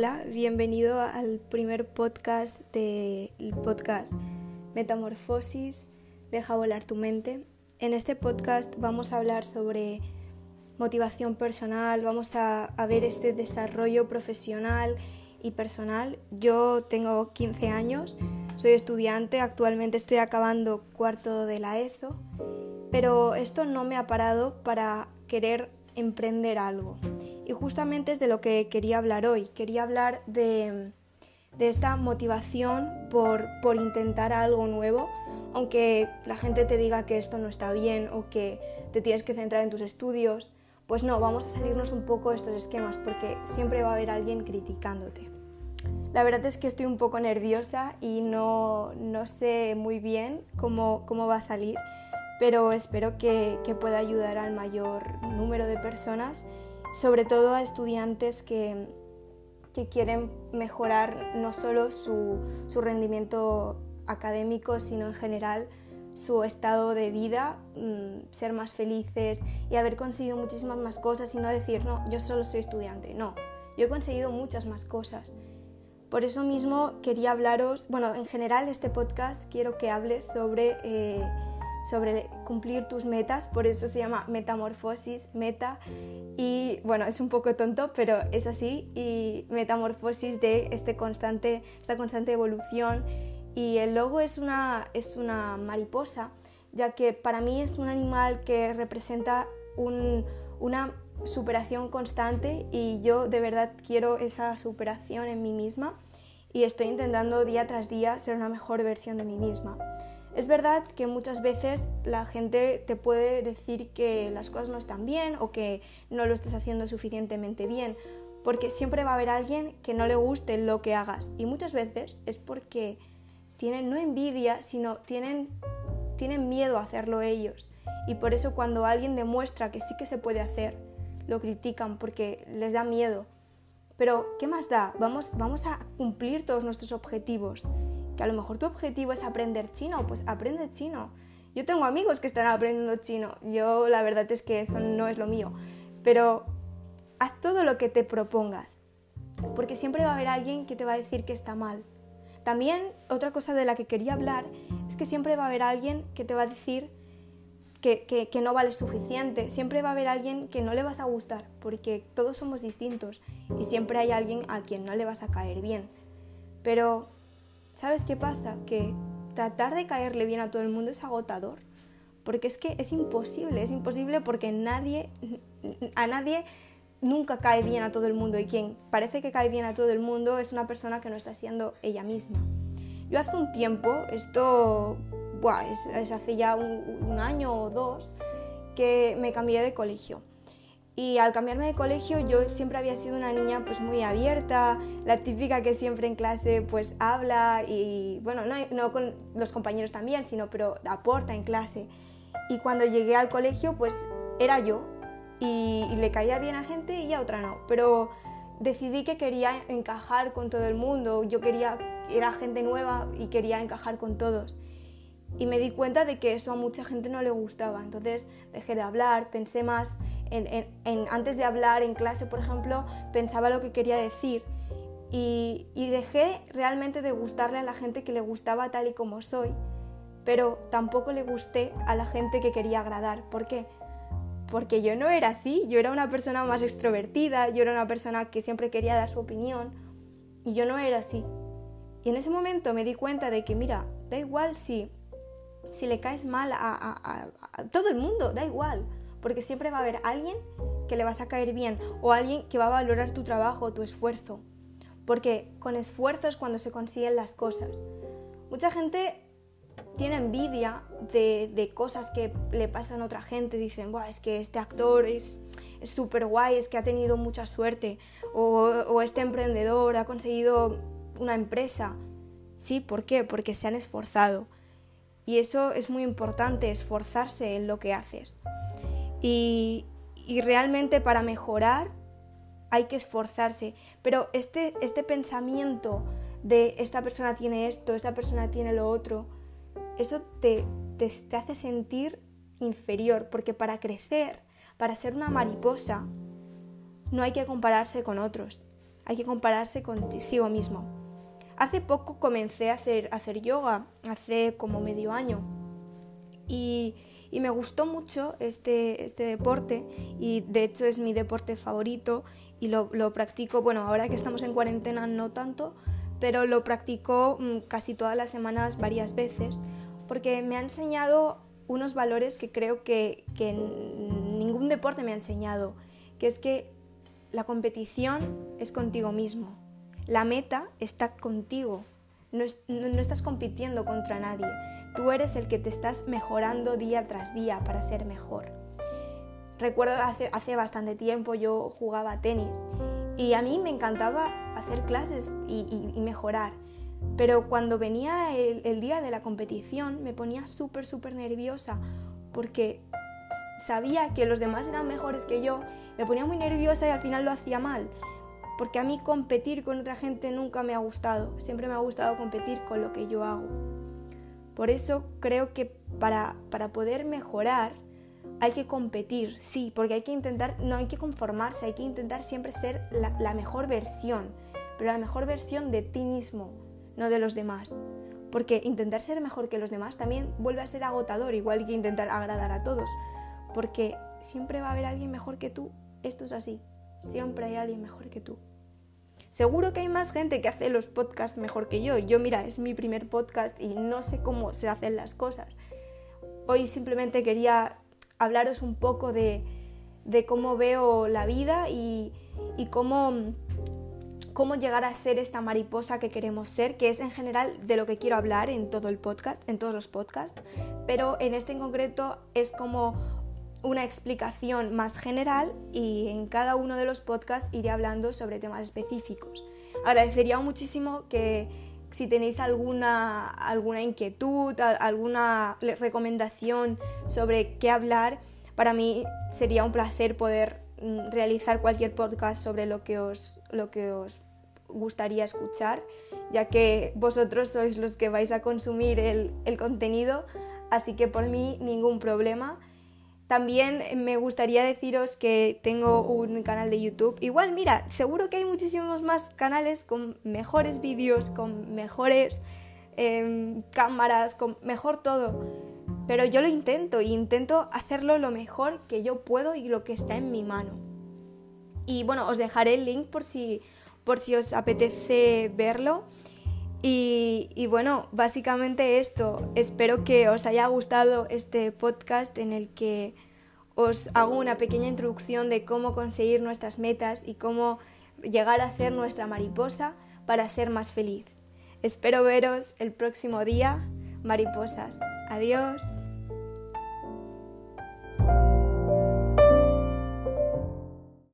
Hola, bienvenido al primer podcast del podcast Metamorfosis, deja volar tu mente. En este podcast vamos a hablar sobre motivación personal, vamos a, a ver este desarrollo profesional y personal. Yo tengo 15 años, soy estudiante, actualmente estoy acabando cuarto de la ESO, pero esto no me ha parado para querer emprender algo. Justamente es de lo que quería hablar hoy. Quería hablar de, esta motivación por, por intentar algo nuevo, aunque la gente te diga que esto no está bien o que te tienes que centrar en tus estudios. Pues no, vamos a salirnos un poco de estos esquemas porque siempre va a haber alguien criticándote. La verdad es que estoy un poco nerviosa y no, no sé muy bien cómo, cómo va a salir, pero espero que, que pueda ayudar al mayor número de personas sobre todo a estudiantes que, quieren mejorar no solo su, rendimiento académico, sino en general su estado de vida, mm, ser más felices y haber conseguido muchísimas más cosas y no decir, no, yo solo soy estudiante. No, yo he conseguido muchas más cosas. Por eso mismo quería hablaros, bueno, en general este podcast quiero que hables sobre... Eh, sobre cumplir tus metas, por eso se llama metamorfosis, meta, y bueno, es un poco tonto, pero es así, y metamorfosis de este constante, esta constante evolución, y el logo es una, es una mariposa, ya que para mí es un animal que representa una superación constante. Y yo de verdad quiero esa superación en mí misma. Y estoy intentando día tras día ser una mejor versión de mí misma. Es verdad que muchas veces la gente te puede decir que las cosas no están bien o que no lo estés haciendo suficientemente bien, porque siempre va a haber alguien que no le guste lo que hagas y muchas veces es porque tienen no envidia, sino tienen, tienen miedo a hacerlo ellos. Y por eso cuando alguien demuestra que sí que se puede hacer, lo critican porque les da miedo. Pero, ¿qué más da? Vamos, vamos a cumplir todos nuestros objetivos que a lo mejor tu objetivo es aprender chino, pues aprende chino. Yo tengo amigos que están aprendiendo chino, yo la verdad es que eso no es lo mío, pero haz todo lo que te propongas, porque siempre va a haber alguien que te va a decir que está mal. También otra cosa de la que quería hablar es que siempre va a haber alguien que te va a decir que, que, que, no vale suficiente. Siempre va a haber alguien que no le vas a gustar, porque todos somos distintos y siempre hay alguien a quien no le vas a caer bien. Pero ¿Sabes qué pasa? Que tratar de caerle bien a todo el mundo es agotador. Porque es que es imposible, es imposible porque nadie, a nadie nunca cae bien a todo el mundo y quien parece que cae bien a todo el mundo es una persona que no está siendo ella misma. Yo hace un tiempo, esto es, hace ya un año o dos, que me cambié de colegio. Y al cambiarme de colegio yo siempre había sido una niña pues muy abierta, la típica que siempre en clase pues habla y bueno, no, no con los compañeros también, sino pero aporta en clase. Y cuando llegué al colegio pues era yo y, le caía bien a gente y a otra no, pero decidí que quería encajar con todo el mundo, yo quería, era gente nueva y quería encajar con todos. Y me di cuenta de que eso a mucha gente no le gustaba, entonces dejé de hablar, pensé más antes de hablar en clase, por ejemplo, pensaba lo que quería decir y, dejé realmente de gustarle a la gente que le gustaba tal y como soy, pero tampoco le gusté a la gente que quería agradar. ¿Por qué? Porque yo no era así, yo era una persona más extrovertida, yo era una persona que siempre quería dar su opinión y yo no era así. Y en ese momento me di cuenta de que, mira, da igual si, si le caes mal a todo el mundo, da igual porque siempre va a haber alguien que le vas a caer bien o alguien que va a valorar tu trabajo tu esfuerzo. Porque con esfuerzo es cuando se consiguen las cosas. Mucha gente tiene envidia de, cosas que le pasan a otra gente. Dicen, es que este actor es súper guay, es que ha tenido mucha suerte. O, o este emprendedor ha conseguido una empresa. Sí, ¿por qué? Porque se han esforzado. Y eso es muy importante, esforzarse en lo que haces. Y, realmente para mejorar hay que esforzarse. Pero este, este pensamiento de esta persona tiene esto, esta persona tiene lo otro, eso te, te, hace sentir inferior, porque para crecer, para ser una mariposa, no hay que compararse con otros. hay que compararse consigo mismo. Hace poco comencé a hacer, hacer yoga, hace como medio año, y, me gustó mucho este, este deporte y de hecho es mi deporte favorito y lo, practico, bueno, ahora que estamos en cuarentena no tanto, pero lo practico mm, casi todas las semanas varias veces porque me ha enseñado unos valores que creo que, que ningún deporte me ha enseñado, que es que la competición es contigo mismo, la meta está contigo, no, no, estás compitiendo contra nadie, tú eres el que te estás mejorando día tras día para ser mejor. Recuerdo hace, hace bastante tiempo yo jugaba tenis y a mí me encantaba hacer clases y, mejorar pero cuando venía el, día de la competición me ponía súper, súper nerviosa porque sabía que los demás eran mejores que yo, me ponía muy nerviosa y al final lo hacía mal. Porque a mí competir con otra gente nunca me ha gustado, siempre me ha gustado competir con lo que yo hago. Por eso creo que para, poder mejorar hay que competir, sí, porque hay que intentar, no hay que conformarse, hay que intentar siempre ser la mejor versión, pero la mejor versión de ti mismo, no de los demás. Porque intentar ser mejor que los demás también vuelve a ser agotador, igual que intentar agradar a todos. Porque siempre va a haber alguien mejor que tú. Esto es así. Siempre hay alguien mejor que tú. Seguro que hay más gente que hace los podcasts mejor que yo. Yo, mira, es mi primer podcast y no sé cómo se hacen las cosas. Hoy simplemente quería hablaros un poco de, cómo veo la vida y, y cómo cómo llegar a ser esta mariposa que queremos ser, que es en general de lo que quiero hablar en todo el podcast, en todos los podcasts, pero en este en concreto es como una explicación más general y en cada uno de los podcasts iré hablando sobre temas específicos. Agradecería muchísimo que si tenéis alguna, alguna inquietud, alguna recomendación sobre qué hablar, para mí sería un placer poder Mm, realizar cualquier podcast sobre lo que os, lo que os gustaría escuchar, ya que vosotros sois los que vais a consumir el, el contenido, así que por mí ningún problema. También me gustaría deciros que tengo un canal de YouTube. Igual, mira, seguro que hay muchísimos más canales con mejores vídeos, con mejores em, cámaras, con mejor todo pero yo lo intento e intento hacerlo lo mejor que yo puedo y lo que está en mi mano. Y bueno, os dejaré el link por si, por si os apetece verlo. Y, bueno, básicamente esto. Espero que os haya gustado este podcast en el que os hago una pequeña introducción de cómo conseguir nuestras metas y cómo llegar a ser nuestra mariposa para ser más feliz. Espero veros el próximo día, mariposas. Adiós.